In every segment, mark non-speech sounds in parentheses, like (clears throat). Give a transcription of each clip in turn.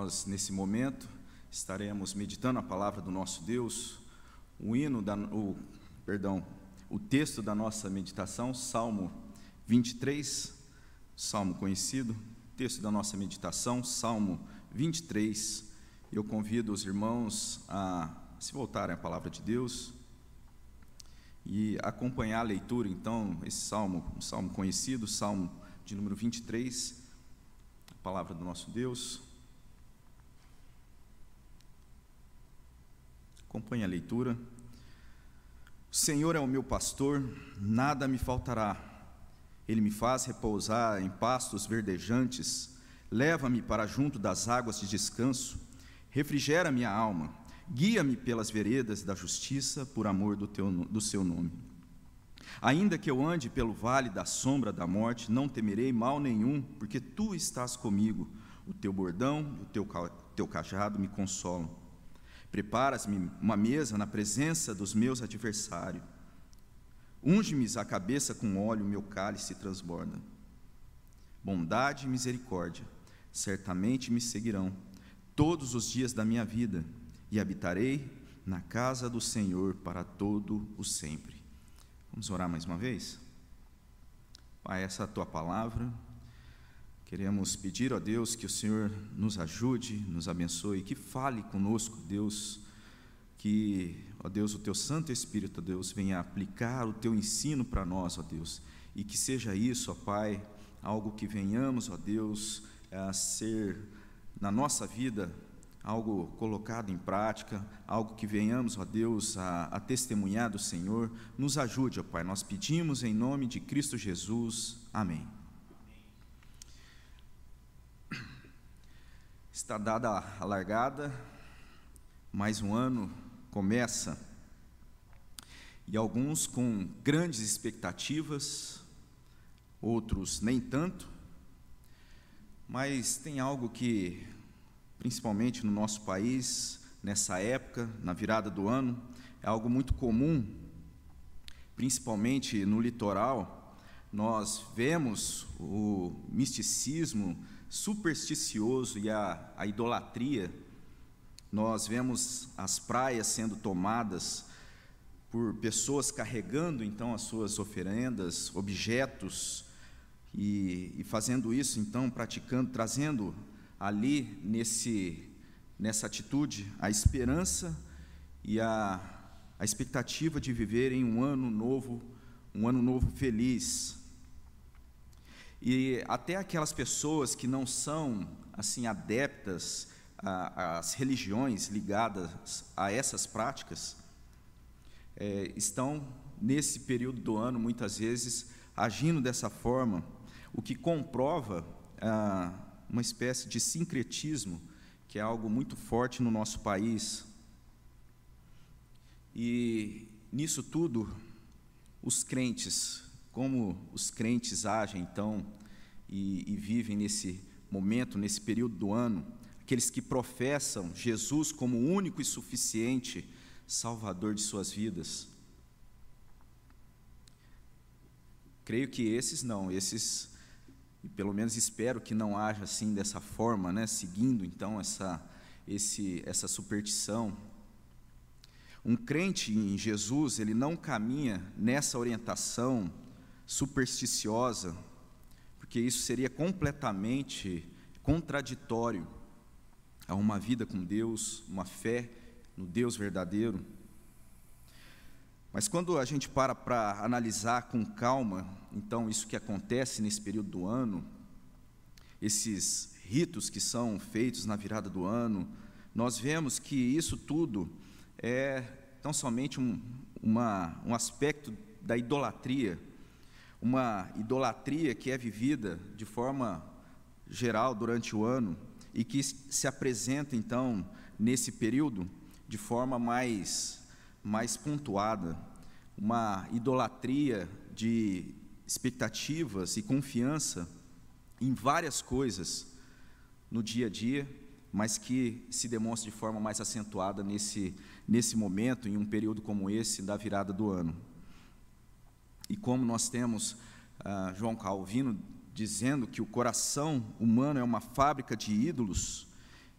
Nós, nesse momento, estaremos meditando a palavra do nosso Deus, o hino, da, o, perdão, o texto da nossa meditação, Salmo 23, Salmo conhecido, texto da nossa meditação, Salmo 23. Eu convido os irmãos a se voltarem à palavra de Deus e acompanhar a leitura, então, esse salmo, um salmo conhecido, Salmo de número 23, a palavra do nosso Deus. Acompanhe a leitura. O Senhor é o meu pastor, nada me faltará. Ele me faz repousar em pastos verdejantes, leva-me para junto das águas de descanso, refrigera minha alma, guia-me pelas veredas da justiça por amor do, teu, do seu nome. Ainda que eu ande pelo vale da sombra da morte, não temerei mal nenhum, porque tu estás comigo. O teu bordão, o teu, teu cajado me consolam. Preparas-me uma mesa na presença dos meus adversários. Unge-me a cabeça com óleo, meu cálice transborda. Bondade e misericórdia certamente me seguirão todos os dias da minha vida, e habitarei na casa do Senhor para todo o sempre. Vamos orar mais uma vez? Pai, essa é tua palavra. Queremos pedir a Deus que o Senhor nos ajude, nos abençoe, que fale conosco, Deus, que, ó Deus, o teu Santo Espírito, ó Deus, venha aplicar o teu ensino para nós, ó Deus, e que seja isso, ó Pai, algo que venhamos, ó Deus, a ser na nossa vida algo colocado em prática, algo que venhamos, ó Deus, a, a testemunhar do Senhor. Nos ajude, ó Pai. Nós pedimos em nome de Cristo Jesus. Amém. Está dada a largada, mais um ano começa, e alguns com grandes expectativas, outros nem tanto, mas tem algo que, principalmente no nosso país, nessa época, na virada do ano, é algo muito comum, principalmente no litoral, nós vemos o misticismo supersticioso e a, a idolatria. Nós vemos as praias sendo tomadas por pessoas carregando então as suas oferendas, objetos, e, e, fazendo isso então, praticando, trazendo ali nesse, nessa atitude a esperança e a, a expectativa de viver em um ano novo, um ano novo feliz, e até aquelas pessoas que não são assim adeptas às religiões ligadas a essas práticas, é, estão nesse período do ano muitas vezes agindo dessa forma, o que comprova ah, uma espécie de sincretismo que é algo muito forte no nosso país. E nisso tudo, os crentes como os crentes agem então e, e vivem nesse momento, nesse período do ano, aqueles que professam Jesus como único e suficiente Salvador de suas vidas. Creio que esses não, esses, e pelo menos espero que não haja assim dessa forma, né, seguindo então essa, esse, essa superstição, um crente em Jesus, ele não caminha nessa orientação supersticiosa, porque isso seria completamente contraditório a uma vida com Deus, uma fé no Deus verdadeiro. Mas quando a gente para para analisar com calma, então, isso que acontece nesse período do ano, esses ritos que são feitos na virada do ano, nós vemos que isso tudo é tão somente um, uma, um aspecto da idolatria uma idolatria que é vivida de forma geral durante o ano e que se apresenta então nesse período de forma mais mais pontuada, uma idolatria de expectativas e confiança em várias coisas no dia a dia, mas que se demonstra de forma mais acentuada nesse nesse momento em um período como esse da virada do ano. E como nós temos uh, João Calvino dizendo que o coração humano é uma fábrica de ídolos,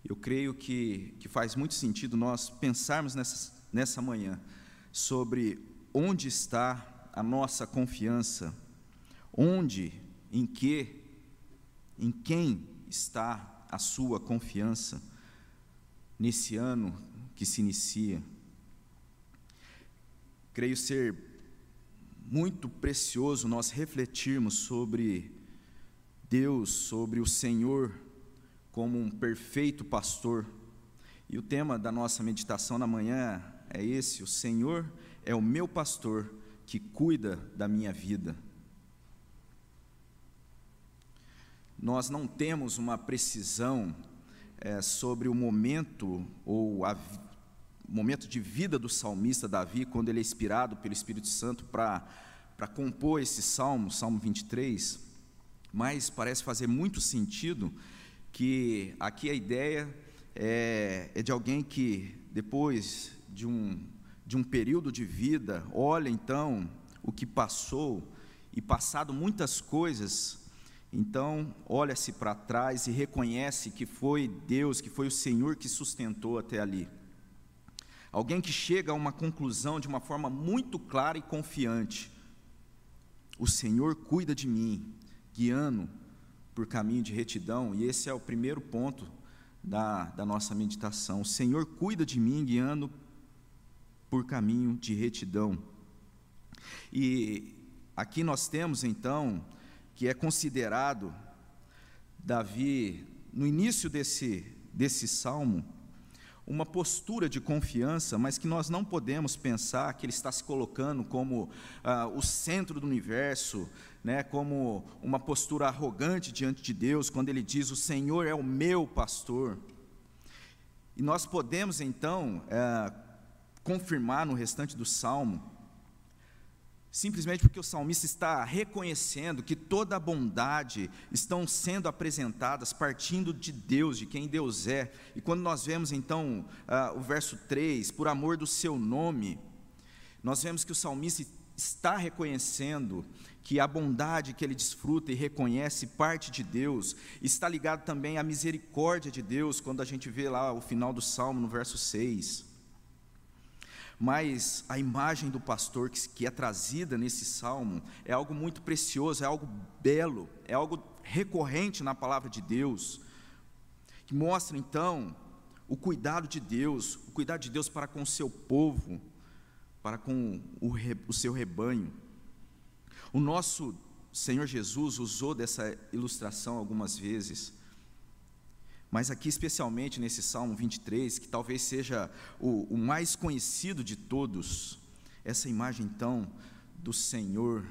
Eu creio que, que faz muito sentido nós pensarmos nessa, nessa manhã sobre onde está a nossa confiança, onde, em que, em quem está a sua confiança nesse ano que se inicia. Creio ser muito precioso nós refletirmos sobre Deus, sobre o Senhor como um perfeito pastor. E o tema da nossa meditação na manhã é esse: o Senhor é o meu pastor que cuida da minha vida. Nós não temos uma precisão é, sobre o momento ou a, momento de vida do salmista Davi, quando ele é inspirado pelo Espírito Santo para compor esse salmo, Salmo 23, mas parece fazer muito sentido que aqui a ideia é, é de alguém que, depois de um, de um período de vida, olha então o que passou e passado muitas coisas, então olha-se para trás e reconhece que foi Deus, que foi o Senhor que sustentou até ali. Alguém que chega a uma conclusão de uma forma muito clara e confiante: o Senhor cuida de mim, guiando por caminho de retidão, e esse é o primeiro ponto da, da nossa meditação. O Senhor cuida de mim, guiando por caminho de retidão. E aqui nós temos então que é considerado Davi, no início desse, desse salmo, uma postura de confiança, mas que nós não podemos pensar que ele está se colocando como ah, o centro do universo, né, como uma postura arrogante diante de Deus, quando ele diz: O Senhor é o meu pastor. E nós podemos então é, confirmar no restante do salmo simplesmente porque o salmista está reconhecendo que toda a bondade estão sendo apresentadas partindo de Deus, de quem Deus é. E quando nós vemos então uh, o verso 3, por amor do seu nome, nós vemos que o salmista está reconhecendo que a bondade que ele desfruta e reconhece parte de Deus, está ligado também à misericórdia de Deus, quando a gente vê lá o final do salmo no verso 6 mas a imagem do pastor que, é trazida nesse salmo é algo muito precioso, é algo belo, é algo recorrente na palavra de Deus, que mostra então o cuidado de Deus, o cuidado de Deus para com o seu povo, para com o, o seu rebanho. O nosso Senhor Jesus usou dessa ilustração algumas vezes. Mas aqui, especialmente nesse Salmo 23, que talvez seja o, o mais conhecido de todos, essa imagem então do Senhor,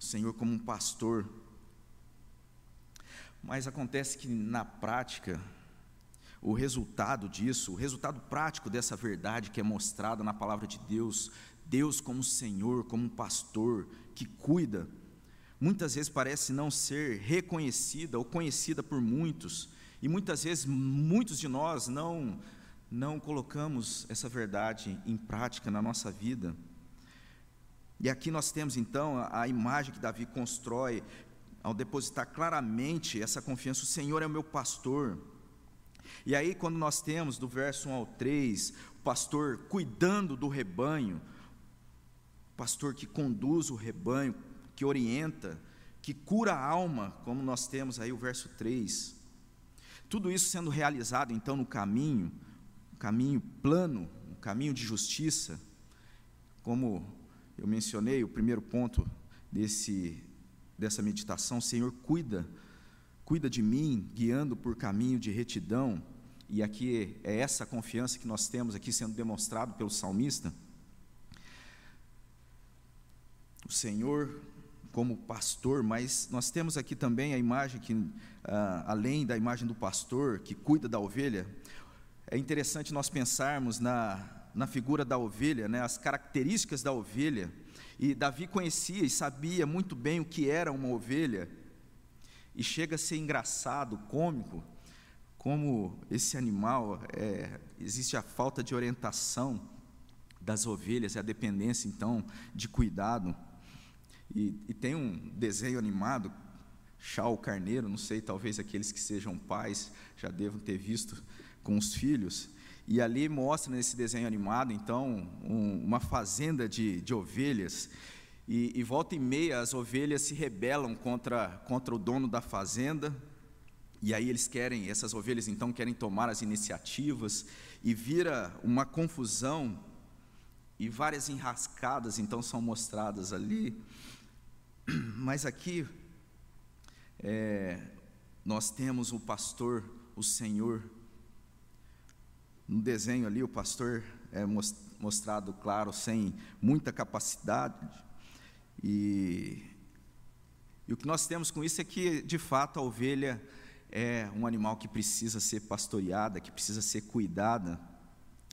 o Senhor como um pastor. Mas acontece que na prática, o resultado disso, o resultado prático dessa verdade que é mostrada na palavra de Deus, Deus como Senhor, como um pastor que cuida, muitas vezes parece não ser reconhecida ou conhecida por muitos, e muitas vezes, muitos de nós não, não colocamos essa verdade em prática na nossa vida. E aqui nós temos então a, imagem que Davi constrói ao depositar claramente essa confiança: o Senhor é o meu pastor. E aí, quando nós temos do verso 1 ao 3, o pastor cuidando do rebanho, o pastor que conduz o rebanho, que orienta, que cura a alma, como nós temos aí o verso 3. Tudo isso sendo realizado então no caminho, um caminho plano, um caminho de justiça, como eu mencionei, o primeiro ponto desse dessa meditação, Senhor, cuida, cuida de mim, guiando por caminho de retidão. E aqui é essa confiança que nós temos aqui sendo demonstrado pelo salmista. O Senhor como pastor, mas nós temos aqui também a imagem que, ah, além da imagem do pastor que cuida da ovelha, é interessante nós pensarmos na, na figura da ovelha, né, as características da ovelha. E Davi conhecia e sabia muito bem o que era uma ovelha, e chega a ser engraçado, cômico, como esse animal, é, existe a falta de orientação das ovelhas, a dependência, então, de cuidado. E, e tem um desenho animado, Chau Carneiro, não sei, talvez aqueles que sejam pais já devam ter visto com os filhos, e ali mostra nesse desenho animado, então, um, uma fazenda de, de ovelhas, e, e, volta e meia as ovelhas se rebelam contra, contra o dono da fazenda, e aí eles querem, essas ovelhas então querem tomar as iniciativas, e vira uma confusão, e várias enrascadas então são mostradas ali. (clears throat) Mas aqui, é, nós temos o pastor, o Senhor. No desenho ali, o pastor é mostrado, claro, sem muita capacidade. E, e o que nós temos com isso é que, de fato, a ovelha é um animal que precisa ser pastoreada, que precisa ser cuidada.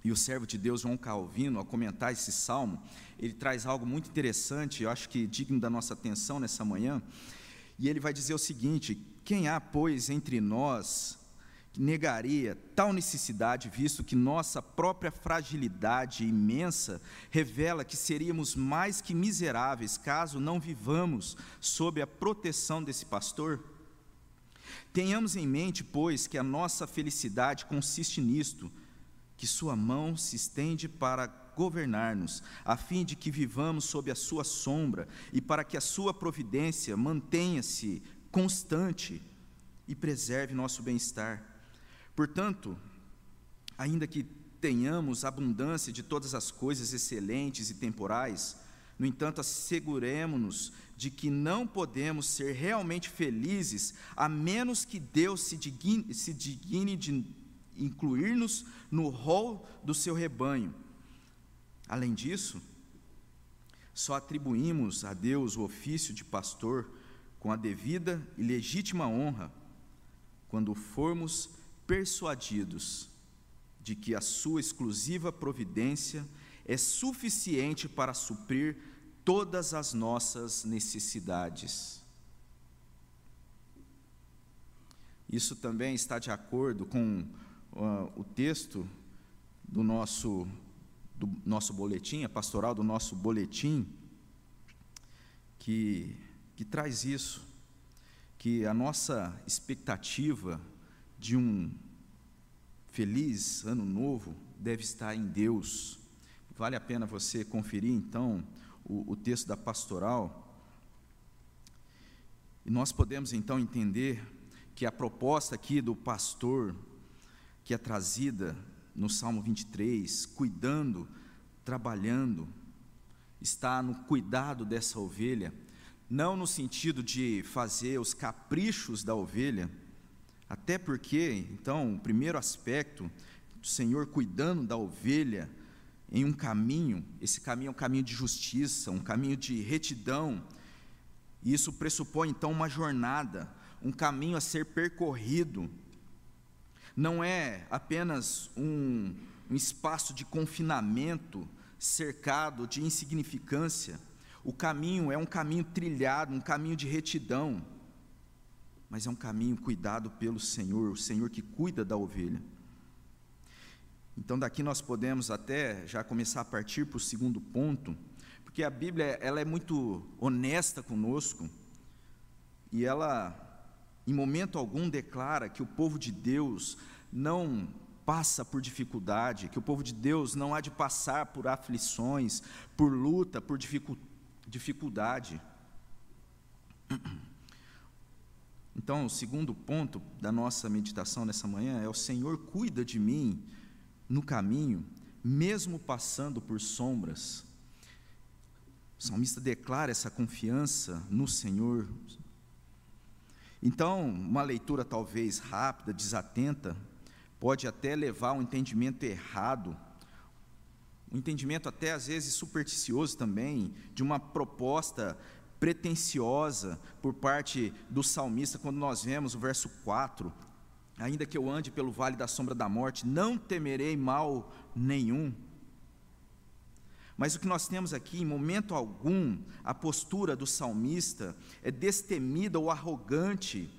E o servo de Deus, João Calvino, ao comentar esse salmo, ele traz algo muito interessante, eu acho que digno da nossa atenção nessa manhã. E ele vai dizer o seguinte: quem há, pois, entre nós que negaria tal necessidade, visto que nossa própria fragilidade imensa revela que seríamos mais que miseráveis caso não vivamos sob a proteção desse pastor? Tenhamos em mente, pois, que a nossa felicidade consiste nisto, que Sua mão se estende para governar-nos, a fim de que vivamos sob a Sua sombra e para que a Sua providência mantenha-se constante e preserve nosso bem-estar. Portanto, ainda que tenhamos abundância de todas as coisas excelentes e temporais, no entanto, asseguremos-nos de que não podemos ser realmente felizes a menos que Deus se digne, se digne de incluir-nos no rol do seu rebanho. Além disso, só atribuímos a Deus o ofício de pastor com a devida e legítima honra, quando formos persuadidos de que a sua exclusiva providência é suficiente para suprir todas as nossas necessidades. Isso também está de acordo com uh, o texto do nosso, do nosso boletim, a pastoral do nosso boletim, que que traz isso, que a nossa expectativa de um feliz ano novo deve estar em Deus. Vale a pena você conferir então o, o texto da pastoral. E nós podemos então entender que a proposta aqui do pastor, que é trazida no Salmo 23, cuidando, trabalhando, está no cuidado dessa ovelha não no sentido de fazer os caprichos da ovelha, até porque, então, o primeiro aspecto, o Senhor cuidando da ovelha em um caminho, esse caminho é um caminho de justiça, um caminho de retidão, e isso pressupõe então uma jornada, um caminho a ser percorrido, não é apenas um, um espaço de confinamento cercado de insignificância, o caminho é um caminho trilhado, um caminho de retidão, mas é um caminho cuidado pelo Senhor, o Senhor que cuida da ovelha. Então daqui nós podemos até já começar a partir para o segundo ponto, porque a Bíblia ela é muito honesta conosco e ela em momento algum declara que o povo de Deus não passa por dificuldade, que o povo de Deus não há de passar por aflições, por luta, por dificuldade. (clears throat) Então, o segundo ponto da nossa meditação nessa manhã é: o Senhor cuida de mim no caminho, mesmo passando por sombras. O salmista declara essa confiança no Senhor. Então, uma leitura talvez rápida, desatenta, pode até levar a um entendimento errado um entendimento até às vezes supersticioso também, de uma proposta pretensiosa por parte do salmista, quando nós vemos o verso 4, ainda que eu ande pelo vale da sombra da morte, não temerei mal nenhum. Mas o que nós temos aqui, em momento algum, a postura do salmista é destemida ou arrogante,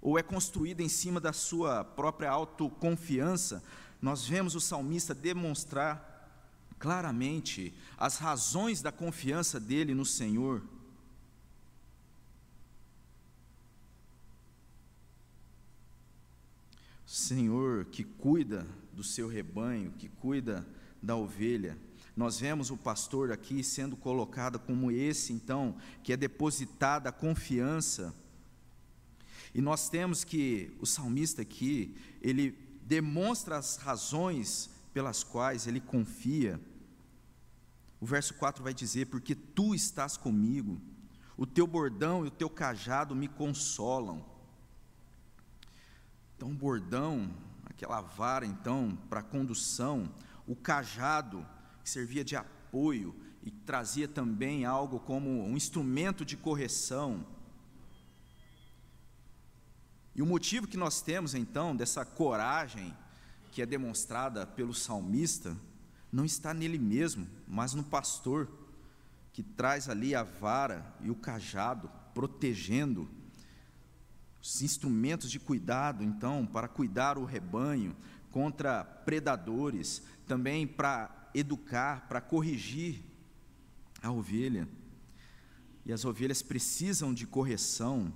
ou é construída em cima da sua própria autoconfiança. Nós vemos o salmista demonstrar claramente as razões da confiança dele no Senhor. Senhor que cuida do seu rebanho, que cuida da ovelha. Nós vemos o pastor aqui sendo colocado como esse, então, que é depositada a confiança. E nós temos que o salmista aqui, ele demonstra as razões pelas quais ele confia. O verso 4 vai dizer: Porque tu estás comigo, o teu bordão e o teu cajado me consolam. Então, o bordão, aquela vara, então, para condução, o cajado, que servia de apoio e trazia também algo como um instrumento de correção. E o motivo que nós temos, então, dessa coragem que é demonstrada pelo salmista, não está nele mesmo, mas no pastor, que traz ali a vara e o cajado, protegendo os instrumentos de cuidado, então, para cuidar o rebanho contra predadores, também para educar, para corrigir a ovelha. E as ovelhas precisam de correção,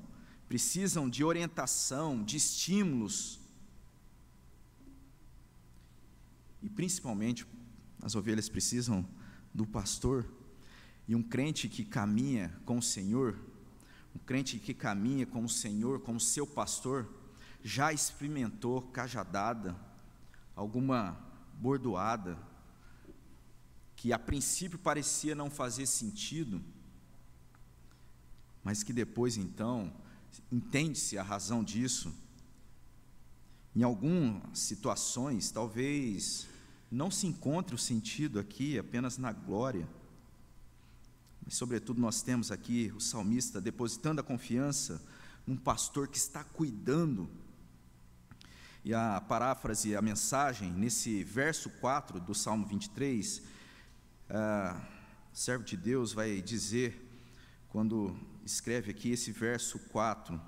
precisam de orientação, de estímulos. E principalmente, as ovelhas precisam do pastor. E um crente que caminha com o Senhor um crente que caminha com o Senhor, como seu pastor, já experimentou cajadada, alguma bordoada, que a princípio parecia não fazer sentido, mas que depois então entende-se a razão disso. Em algumas situações, talvez não se encontre o sentido aqui apenas na glória, mas, sobretudo, nós temos aqui o salmista depositando a confiança num pastor que está cuidando. E a paráfrase, a mensagem, nesse verso 4 do Salmo 23, ah, o servo de Deus vai dizer, quando escreve aqui esse verso 4,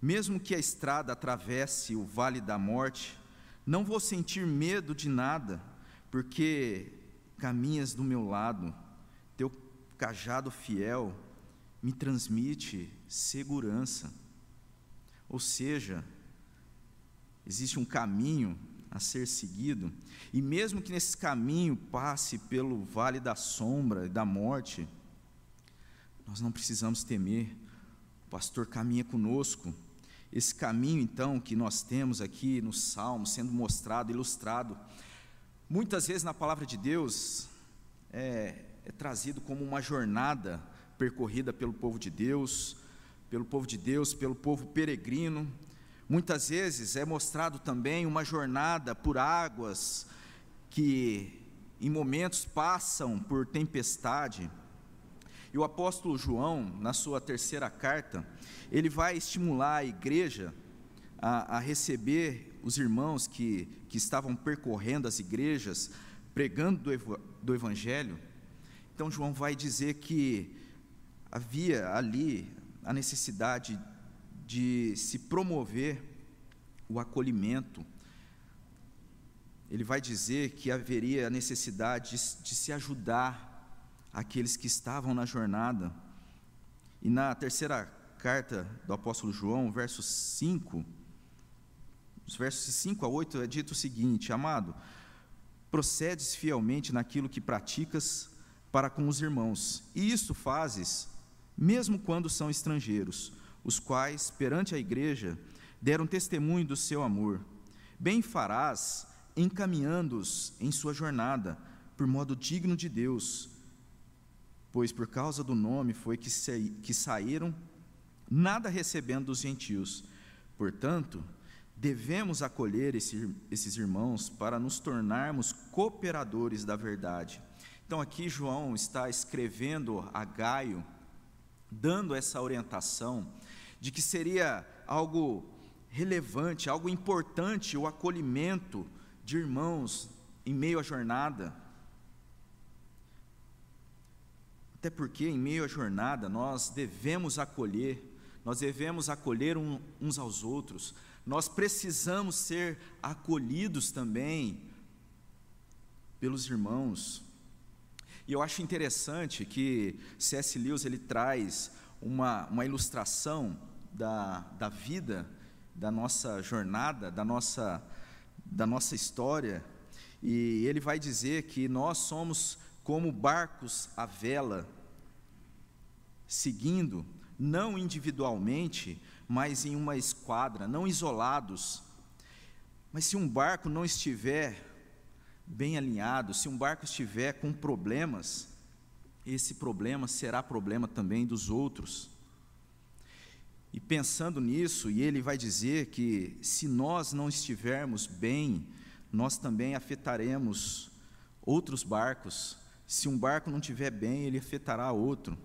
mesmo que a estrada atravesse o vale da morte, não vou sentir medo de nada, porque caminhas do meu lado, teu cajado fiel me transmite segurança. Ou seja, existe um caminho a ser seguido, e mesmo que nesse caminho passe pelo vale da sombra e da morte, nós não precisamos temer, o pastor caminha conosco. Esse caminho, então, que nós temos aqui no Salmo, sendo mostrado, ilustrado, muitas vezes na palavra de Deus, é, é trazido como uma jornada percorrida pelo povo de Deus, pelo povo de Deus, pelo povo peregrino. Muitas vezes é mostrado também uma jornada por águas que em momentos passam por tempestade. E o apóstolo João, na sua terceira carta, ele vai estimular a igreja a, a receber os irmãos que, que estavam percorrendo as igrejas, pregando do, do Evangelho, então, João vai dizer que havia ali a necessidade de se promover o acolhimento. Ele vai dizer que haveria a necessidade de, de se ajudar aqueles que estavam na jornada. E na terceira carta do apóstolo João, verso 5, os versos 5 a 8 é dito o seguinte: Amado, procedes fielmente naquilo que praticas, para com os irmãos, e isto fazes, mesmo quando são estrangeiros, os quais, perante a igreja, deram testemunho do seu amor. Bem farás, encaminhando-os em sua jornada, por modo digno de Deus, pois por causa do nome foi que, que saíram, nada recebendo dos gentios. Portanto, devemos acolher esse, esses irmãos para nos tornarmos cooperadores da verdade. Então, aqui João está escrevendo a Gaio, dando essa orientação de que seria algo relevante, algo importante o acolhimento de irmãos em meio à jornada. Até porque, em meio à jornada, nós devemos acolher, nós devemos acolher uns aos outros, nós precisamos ser acolhidos também pelos irmãos. E eu acho interessante que C.S. Lewis ele traz uma, uma ilustração da, da vida da nossa jornada, da nossa, da nossa história, e ele vai dizer que nós somos como barcos à vela, seguindo, não individualmente, mas em uma esquadra, não isolados. Mas se um barco não estiver bem alinhado, se um barco estiver com problemas, esse problema será problema também dos outros. E pensando nisso, e ele vai dizer que se nós não estivermos bem, nós também afetaremos outros barcos. Se um barco não estiver bem, ele afetará outro.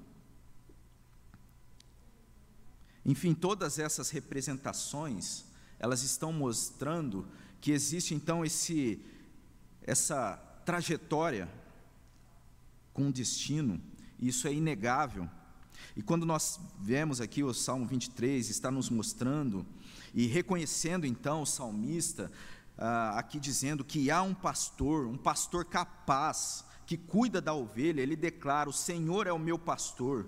Enfim, todas essas representações, elas estão mostrando que existe então esse essa trajetória com destino, e isso é inegável. E quando nós vemos aqui o Salmo 23, está nos mostrando e reconhecendo então o salmista, ah, aqui dizendo que há um pastor, um pastor capaz, que cuida da ovelha, ele declara: O Senhor é o meu pastor.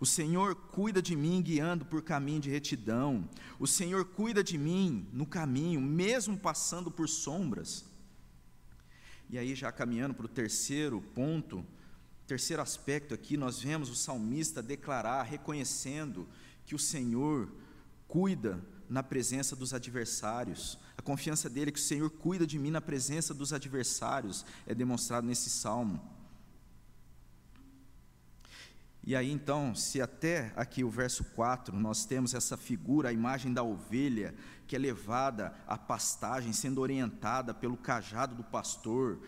O Senhor cuida de mim guiando por caminho de retidão. O Senhor cuida de mim no caminho, mesmo passando por sombras. E aí, já caminhando para o terceiro ponto, Terceiro aspecto aqui, nós vemos o salmista declarar, reconhecendo que o Senhor cuida na presença dos adversários. A confiança dele é que o Senhor cuida de mim na presença dos adversários é demonstrado nesse salmo. E aí então, se até aqui o verso 4 nós temos essa figura, a imagem da ovelha que é levada à pastagem, sendo orientada pelo cajado do pastor,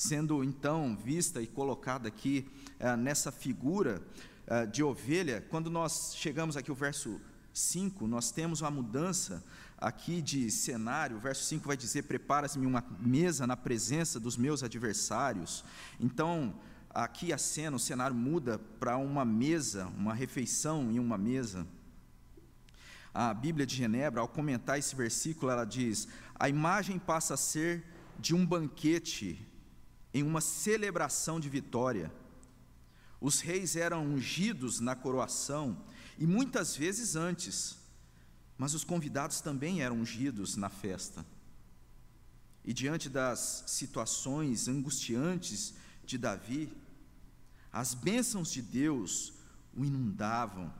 sendo então vista e colocada aqui eh, nessa figura eh, de ovelha, quando nós chegamos aqui ao verso 5, nós temos uma mudança aqui de cenário. O verso 5 vai dizer: Prepara-se-me uma mesa na presença dos meus adversários. Então, aqui a cena, o cenário muda para uma mesa, uma refeição em uma mesa. A Bíblia de Genebra, ao comentar esse versículo, ela diz: A imagem passa a ser de um banquete em uma celebração de vitória. Os reis eram ungidos na coroação e muitas vezes antes, mas os convidados também eram ungidos na festa. E diante das situações angustiantes de Davi, as bênçãos de Deus o inundavam.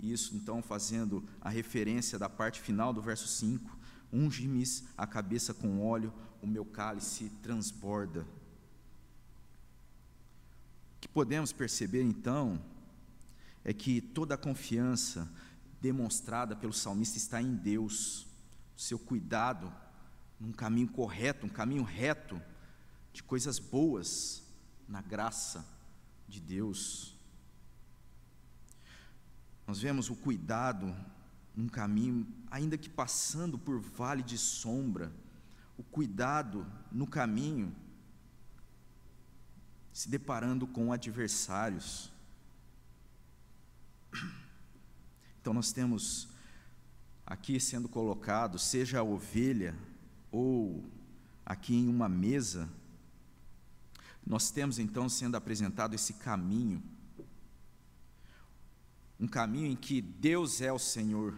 Isso então fazendo a referência da parte final do verso 5: Unge-me a cabeça com óleo, o meu cálice transborda que podemos perceber então é que toda a confiança demonstrada pelo salmista está em Deus, o seu cuidado num caminho correto, um caminho reto de coisas boas na graça de Deus. Nós vemos o cuidado num caminho, ainda que passando por vale de sombra, o cuidado no caminho se deparando com adversários. Então nós temos aqui sendo colocado, seja a ovelha ou aqui em uma mesa, nós temos então sendo apresentado esse caminho, um caminho em que Deus é o Senhor,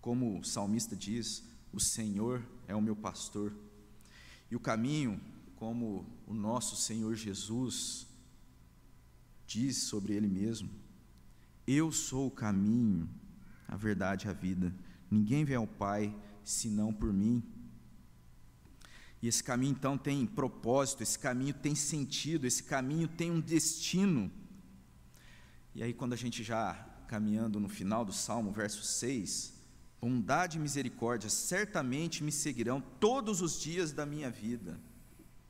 como o salmista diz: o Senhor é o meu pastor, e o caminho como o nosso Senhor Jesus diz sobre Ele mesmo: Eu sou o caminho, a verdade e a vida. Ninguém vem ao Pai senão por mim. E esse caminho então tem propósito, esse caminho tem sentido, esse caminho tem um destino. E aí, quando a gente já caminhando no final do Salmo, verso 6, bondade e misericórdia certamente me seguirão todos os dias da minha vida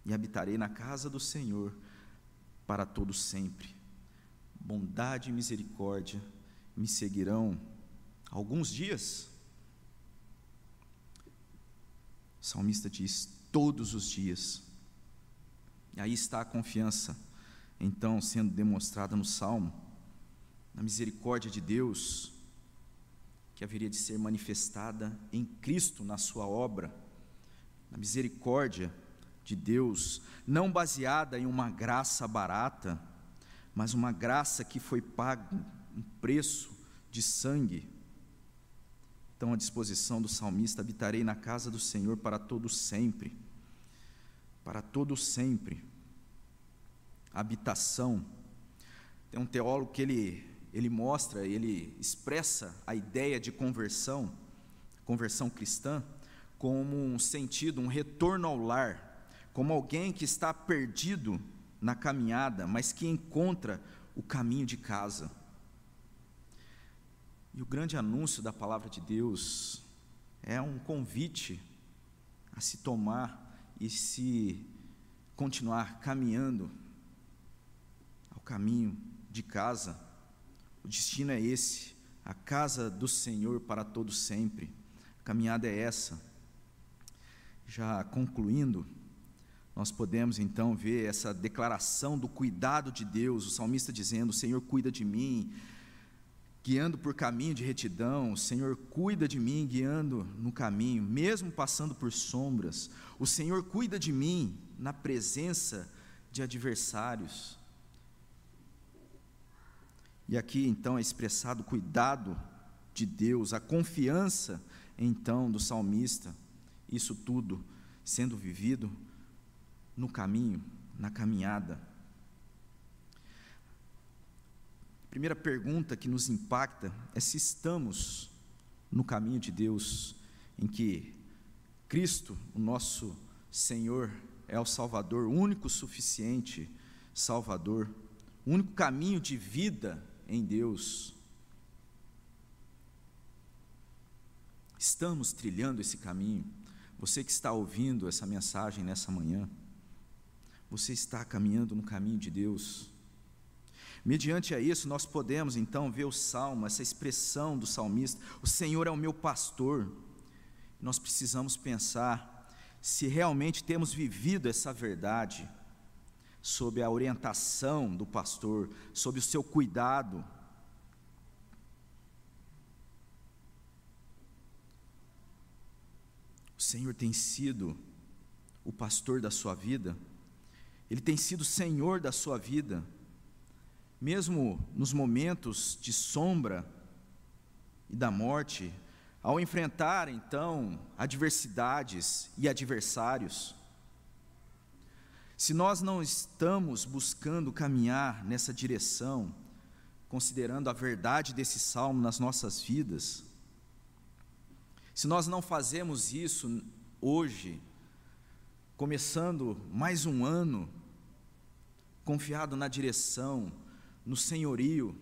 e habitarei na casa do Senhor para todo sempre. Bondade e misericórdia me seguirão alguns dias. O salmista diz: todos os dias. E aí está a confiança, então, sendo demonstrada no salmo, na misericórdia de Deus, que haveria de ser manifestada em Cristo na Sua obra, na misericórdia de Deus, não baseada em uma graça barata, mas uma graça que foi paga um preço de sangue. então à disposição do salmista: habitarei na casa do Senhor para todo sempre. Para todo sempre. Habitação. Tem um teólogo que ele, ele mostra, ele expressa a ideia de conversão, conversão cristã, como um sentido, um retorno ao lar, como alguém que está perdido na caminhada, mas que encontra o caminho de casa. E o grande anúncio da palavra de Deus é um convite a se tomar e se continuar caminhando ao caminho de casa. O destino é esse, a casa do Senhor para todo sempre. A caminhada é essa. Já concluindo, nós podemos então ver essa declaração do cuidado de Deus, o salmista dizendo: O Senhor cuida de mim, guiando por caminho de retidão, o Senhor cuida de mim, guiando no caminho, mesmo passando por sombras, o Senhor cuida de mim na presença de adversários. E aqui então é expressado o cuidado de Deus, a confiança então do salmista, isso tudo sendo vivido no caminho, na caminhada primeira pergunta que nos impacta é se estamos no caminho de Deus, em que Cristo, o nosso Senhor, é o Salvador, o único suficiente Salvador, o único caminho de vida em Deus. Estamos trilhando esse caminho. Você que está ouvindo essa mensagem nessa manhã, você está caminhando no caminho de Deus. Mediante a isso, nós podemos então ver o salmo, essa expressão do salmista: O Senhor é o meu pastor. Nós precisamos pensar se realmente temos vivido essa verdade, sob a orientação do pastor, sob o seu cuidado. O Senhor tem sido o pastor da sua vida, Ele tem sido Senhor da sua vida. Mesmo nos momentos de sombra e da morte, ao enfrentar então adversidades e adversários, se nós não estamos buscando caminhar nessa direção, considerando a verdade desse salmo nas nossas vidas, se nós não fazemos isso hoje, começando mais um ano, confiado na direção, no senhorio,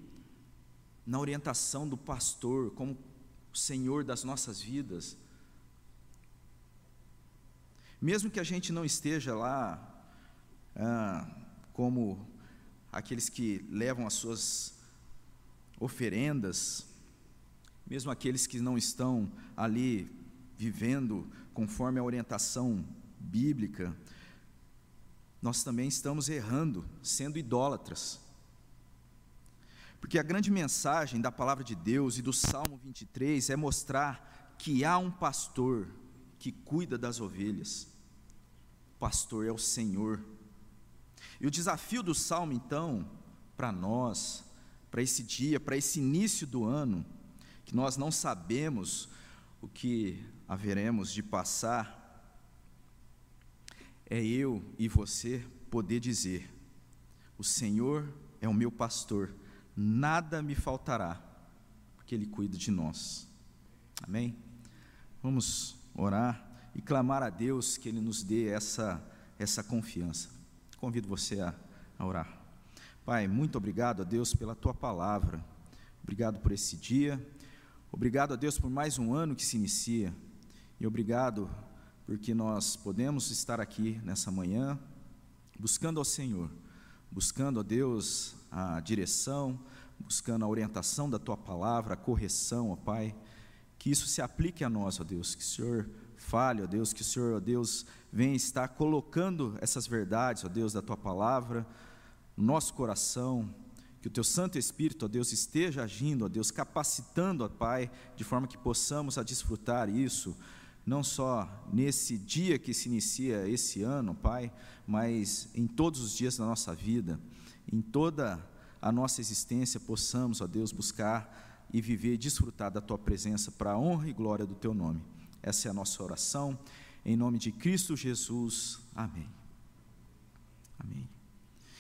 na orientação do pastor, como Senhor das nossas vidas. Mesmo que a gente não esteja lá ah, como aqueles que levam as suas oferendas, mesmo aqueles que não estão ali vivendo conforme a orientação bíblica, nós também estamos errando, sendo idólatras. Porque a grande mensagem da palavra de Deus e do Salmo 23 é mostrar que há um pastor que cuida das ovelhas. O pastor é o Senhor. E o desafio do salmo, então, para nós, para esse dia, para esse início do ano, que nós não sabemos o que haveremos de passar, é eu e você poder dizer: O Senhor é o meu pastor nada me faltará, porque Ele cuida de nós. Amém? Vamos orar e clamar a Deus que Ele nos dê essa, essa confiança. Convido você a, a orar. Pai, muito obrigado a Deus pela Tua palavra, obrigado por esse dia, obrigado a Deus por mais um ano que se inicia, e obrigado porque nós podemos estar aqui nessa manhã, buscando ao Senhor, buscando a Deus a direção, buscando a orientação da tua palavra, a correção, ó Pai. Que isso se aplique a nós, ó Deus, que o Senhor fale, ó Deus, que o Senhor, ó Deus, venha estar colocando essas verdades, ó Deus, da tua palavra no nosso coração, que o teu Santo Espírito, ó Deus, esteja agindo, ó Deus, capacitando, ó Pai, de forma que possamos a desfrutar isso, não só nesse dia que se inicia esse ano, Pai, mas em todos os dias da nossa vida em toda a nossa existência possamos, ó Deus, buscar e viver e desfrutar da tua presença para a honra e glória do teu nome. Essa é a nossa oração. Em nome de Cristo Jesus. Amém.